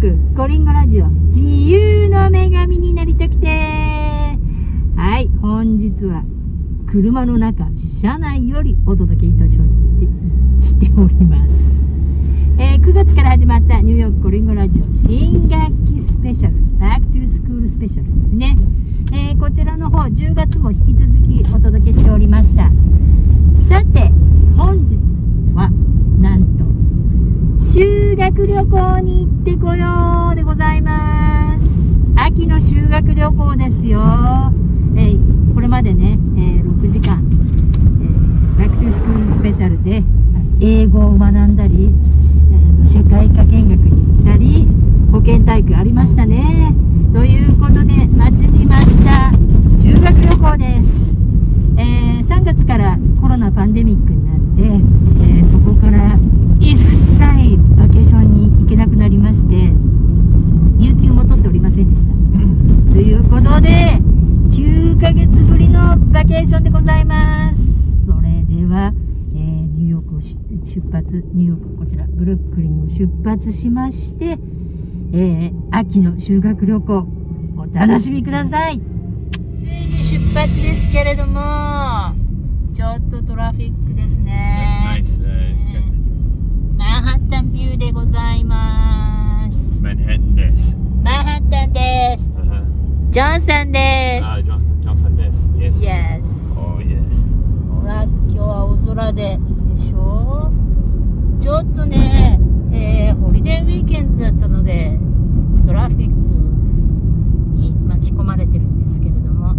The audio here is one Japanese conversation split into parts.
クコリンゴラジオ自由の女神になりたくて。はい本日は車の中車内よりお届けいたししております、えー9月から始まったニューヨークコリンゴラジオ新学期スペシャル Back to School スペシャルですね、えーこちらの方10月も引き続きお届けしておりました。さて本日はなんと学旅行に行ってこようでございます。秋の修学旅行ですよ、えーこれまでね、えー6時間、えー Back to School スペシャルで英語を学んだり、えー社会科見学に行ったり保健体育ありましたね。ということで待ちに待った修学旅行です。えー3月からコロナパンデミックになって、えーそこから一切バケーションに行けなくなりまして有給も取っておりませんでしたということで9ヶ月ぶりのバケーションでございますそれでは、えーニューヨークをし出発ニューヨークこちらブルックリンを出発しまして、えー秋の修学旅行お楽しみくださいついに出発ですけれどもちょっとトラフィックですね nice. Uh, マンハッタンビューでございます Manhattan des. マンハッタンです Uh-huh. ジョンさんで Ah, す Johnson, Johnson des. Yes. Yes Oh, yes. ほら今日は青空でちょっとね、えーホリデーウィーケンドだったのでトラフィックに巻き込まれてるんですけれども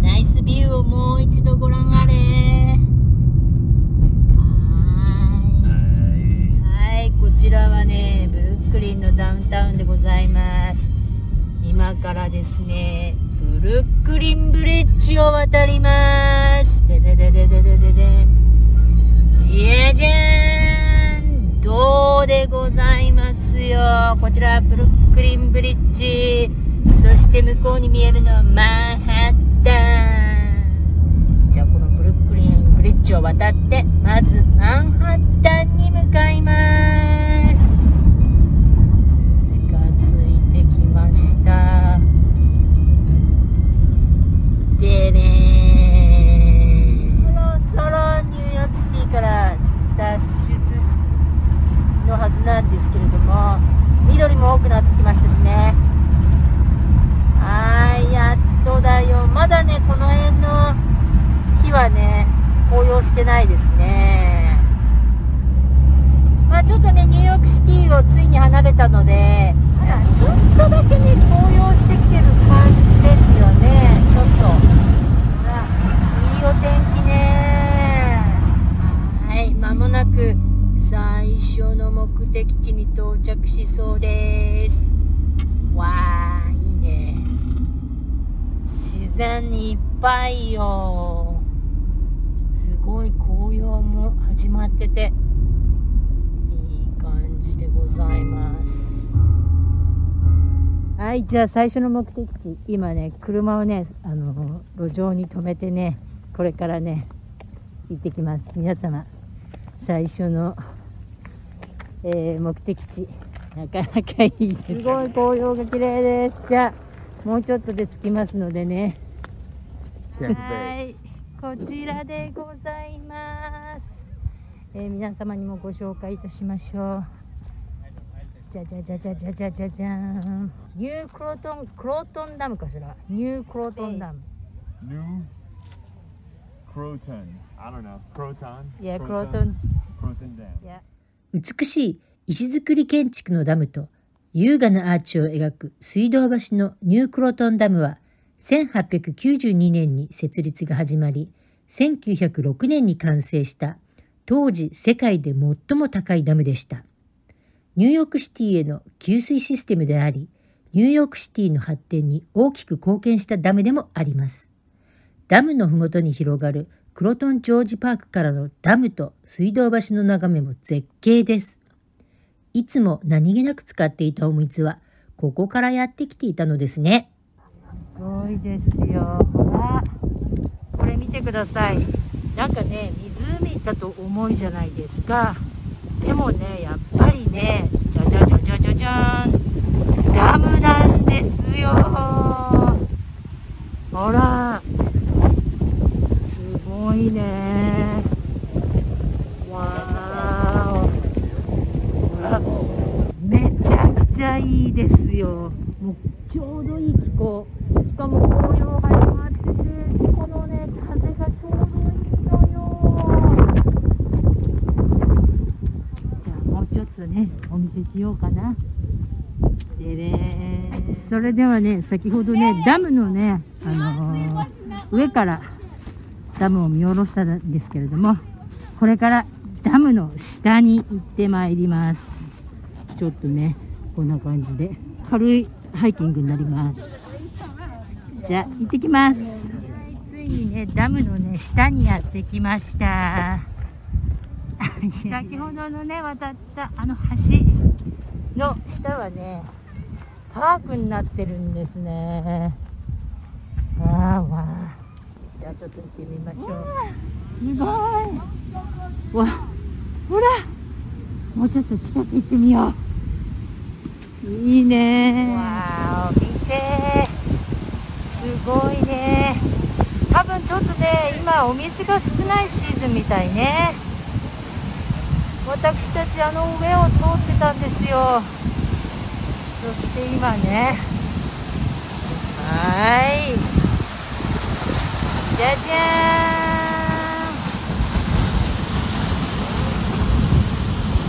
ナイスビューをもう一度ご覧あれはいはい、こちらはね、ブルックリンのダウンタウンでございます。今からですね、ブルックリンブリッジを渡ります。でででででででで。じゃじゃーンどうでございますよ。こちらブルックリンブリッジ。そして向こうに見えるのはマンハッタン。じゃあこのブルックリンブリッジを渡ってまずマンハッタンに向かいますはね紅葉してないですね。まあちょっとねニューヨークシティをついに離れたのであらちょっとだけね紅葉してきてる感じですよね。ちょっと。ほらいいお天気ね。はい間もなく最初の目的地に到着しそうです。わーいいね。自然にいっぱいよ。ごい紅葉も始まってていい感じでございます。はいじゃあ最初の目的地今ね車をねあの路上に止めてねこれからね行ってきます。皆様最初の、えー目的地なかなかいいです。すごい紅葉が綺麗です。じゃあもうちょっとで着きますのでね。は.い、こちらでございます。えー皆様にもご紹介いたしましょう。じゃじゃじゃじゃじゃじゃじゃじゃーん。ニュークロトン、クロートンダムかしら？ニュークロトンダム。New Croton. I don't know. Croton? いや、クロ?トン。Croton Dam. いや、美しい石造り建築のダムと優雅なアーチを描く水道橋のニュークロトンダムは1892年に設立が始まり1906年に完成した当時世界で最も高いダムでした。ニューヨークシティへの給水システムでありニューヨークシティの発展に大きく貢献したダムでもあります。ダムのふもとに広がるクロトンジョージパークからのダムと水道橋の眺めも絶景です。いつも何気なく使っていたお水はここからやってきていたのですね。ごいですよ。ほら。これ見てください。なんかね湖だと思いじゃないですか。でもねやっぱりねじゃじゃじゃじゃじゃじゃん。ダムなんですよ。ほら。すごいね。わーお。めちゃくちゃいいですよ。もうちょうどいい気候。かも紅葉始まっててこのね風がちょうどいいのよ。じゃあもうちょっとねお見せしようかな。でね。それではね先ほどね。ダムのねあのー上からダムを見下ろしたんですけれどもこれからダムの下に行ってまいります。ちょっとねこんな感じで軽いハイキングになりますじゃあ行ってきます。ついにねダムのね下にやってきました。先ほどのね渡ったあの橋の下はねパークになってるんですね。わあわあじゃあちょっと行ってみましょう。すごい。わほら。もうちょっと近く行ってみよう。いいねわあ見てすごいね。多分ちょっとね今お水が少ないシーズンみたいね。私たちあの上を通ってたんですよ。そして今ね。はい。じゃじゃ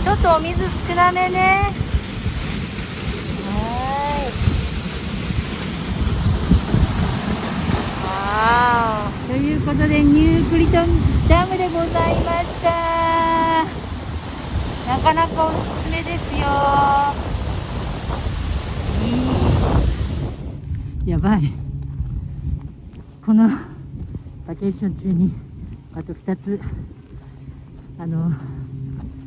ーん。ちょっとお水少なめねはーいということでニュークリトンダムでございました。なかなかおすすめですよ。やばい。このバケーション中にあと2つあの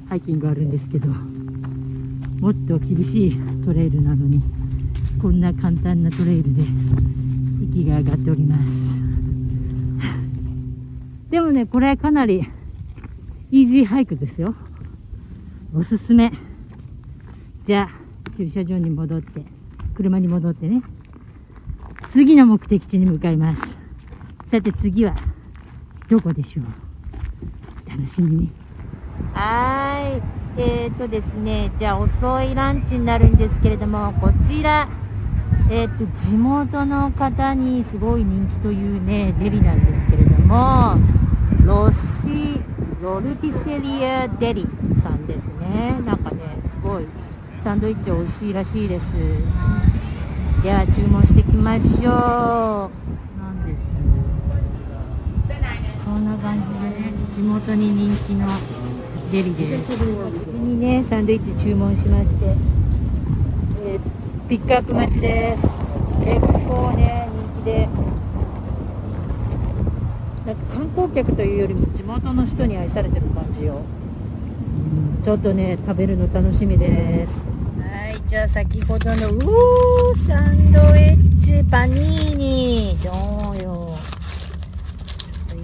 ハイキングあるんですけどもっと厳しいトレイルなのにこんな簡単なトレイルで息が上がっております。でもねこれかなりイージーハイクですよ。おすすめ。じゃあ駐車場に戻って車に戻ってね。次の目的地に向かいます。さて次はどこでしょう？楽しみに。はい。えーとですねじゃあ遅いランチになるんですけれどもこちらえーと地元の方にすごい人気というねデリなんですけれどもロシロルティセリアデリ。さんですねなんかねすごいサンドイッチ美味しいらしいです。では注文していきましょう。なんです。こんな感じでね地元に人気のデリです。こっちにねサンドイッチ注文しまして、えーピックアップ待ちです。結構ね人気でなんか観光客というよりも地元の人に愛されてる感じよ。ちょっとね食べるの楽しみです。はいじゃあ先ほどのうーサンドイッチパニーニどうよ。い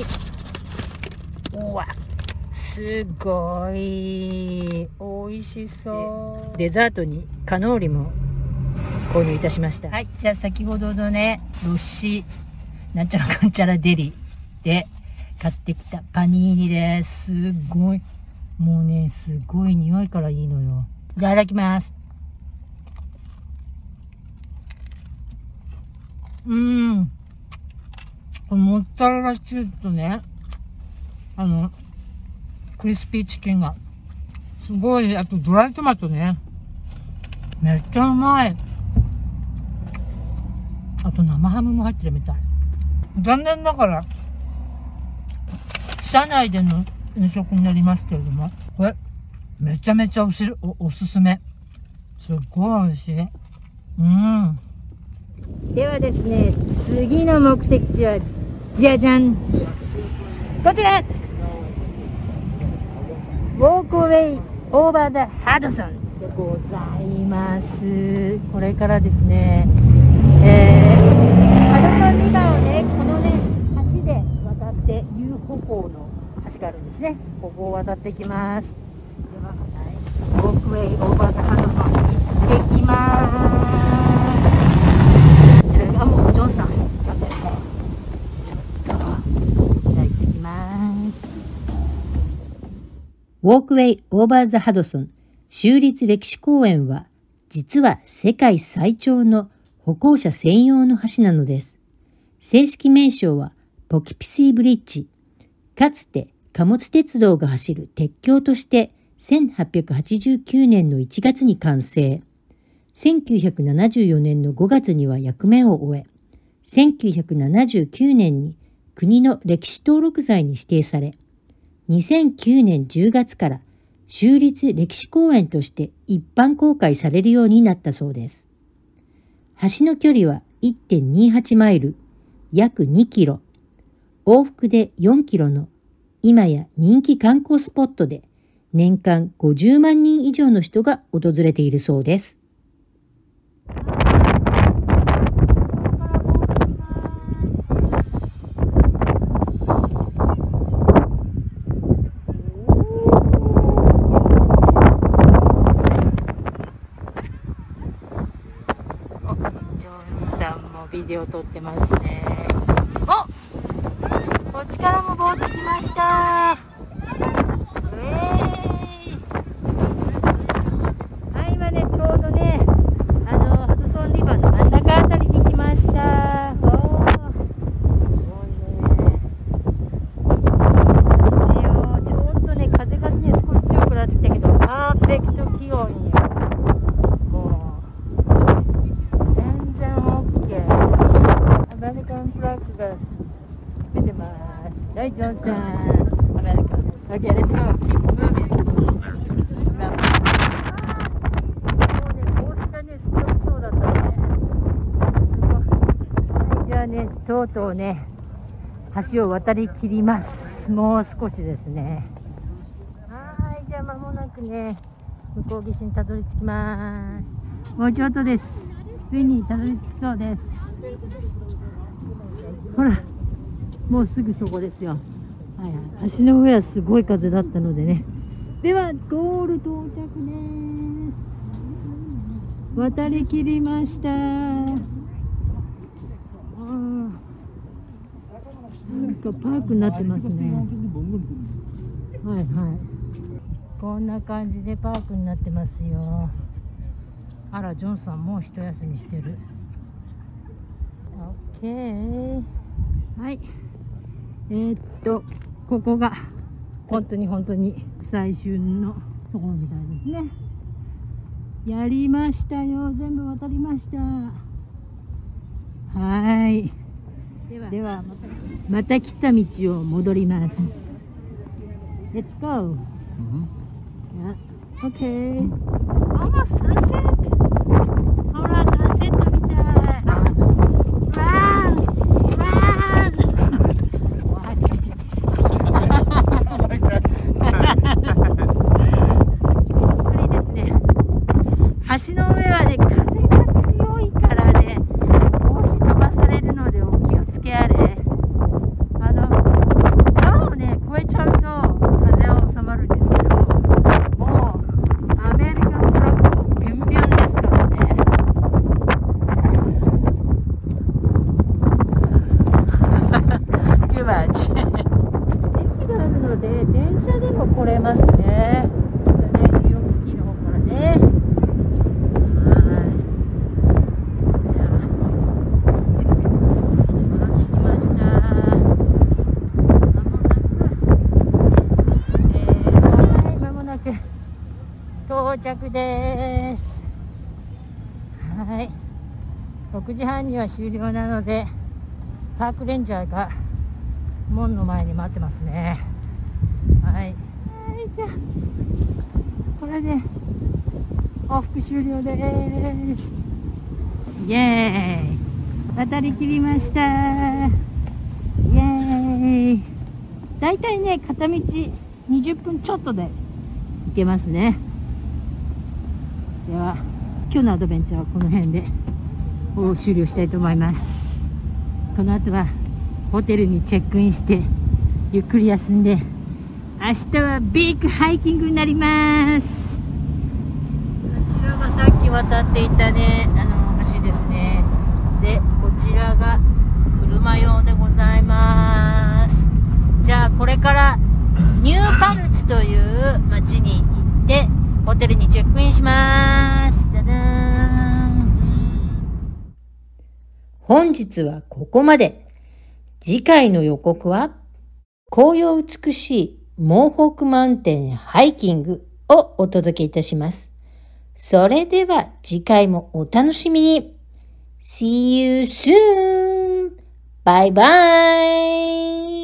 い？うわすごい。美味しそう。デザートにカノーリも購入いたしました。はいじゃあ先ほどのねロッシなんちゃらかんちゃらデリで買ってきたパニーニですすごい。もうねすごい匂いからいいのよ。いただきます。うん。このモッツァレラチーズとね。あのクリスピーチキンが。すごい。あとドライトマトね。めっちゃうまい。あと生ハムも入ってるみたい。残念ながら車内での飲食になりますけれどもこれめちゃめちゃおしおおすすめ。すっごい美味しい。うん。ではですね次の目的地はじゃじゃんこちらウォークウェイオーバーダハドソンでございます。これからですねえー、ハドソンリバーをねこのね橋で渡って遊歩行の橋があるんですね。ここを渡っていきます。では、い、ウォークウェイオーバーダハドソン行ってきますこちらがもうお嬢さん。ちょっとねちょっと。じゃ行ってきますウォークウェイ・オーバー・ザ・ハドソン州立歴史公園は実は世界最長の歩行者専用の橋なのです。正式名称はポキピシーブリッジ。かつて貨物鉄道が走る鉄橋として1889年の1月に完成。1974年の5月には役目を終え、1979年に国の歴史登録財に指定され、2009年10月から州立歴史公園として一般公開されるようになったそうです。橋の距離は1.28マイル、約2キロ、往復で4キロの今や人気観光スポットで年間50万人以上の人が訪れているそうです。ジョンさんもビデオ撮ってますねお力も棒てきましたウェーイはい今ねちょうどねあのハドソンリバーの真ん中あたりに来ましたおーすごいねいい感じよちょっとね風がね少し強くなってきたけどパーフェクト気温よもう全然 OK アメリカンフラッグが出てますはいジョンさんアメリカン OK let's go keep moving 今もうね帽子がねすっ飛びそうだったのですごいはいじゃあねとうとうね橋を渡りきりますもう少しですねはいじゃあ間もなくね向こう岸にたどり着きますもうちょっとですついにたどり着きそうですほらもうすぐそこですよ。はいはい。橋の上はすごい風だったのでね。ではゴール到着です。渡りきりました。なんかパークになってますね。はいはい。こんな感じでパークになってますよ。あらジョンさんもう一休みしてる。OK はい。えー、っとここが本当に本当に最終のところみたいですね。やりましたよ。全部渡りました。はい。では。ではまたまた来た道を戻ります。Let's go Yeah. Okay. Almost sunset. ほら、サンセットみたい。あ Run! Run! やっぱりですね、橋の上はね、風が強いからね、帽子飛ばされるのでお気をつけあれ。あの、川をね、越えちゃうと風は収まるんですけど、もうアメリカンフラッグもビュンビュンですからね。Too much. 駅があるので電車でも来れますね。ねニューヨークシティの方からね。はい。じゃあ、少し戻ってきました。まもく、到着です。はい。6時半には終了なので、パークレンジャーが門の前に待ってますね。はい。はい、じゃあ、これで往復終了です。イエーイ渡りきりましたイエーイだいたいね、片道20分ちょっとで行けますね。では、今日のアドベンチャーはこの辺でを終了したいと思います。この後はホテルにチェックインしてゆっくり休んで明日はビッグハイキングになりますこちらがさっき渡っていたねあの橋ですねでこちらが車用でございますじゃあこれからニューパルツという町に行ってホテルにチェックインしますダダン本日はここまで次回の予告は紅葉美しいモーホークマウンテンハイキングをお届けいたします。それでは次回もお楽しみに See you soon! バイバイ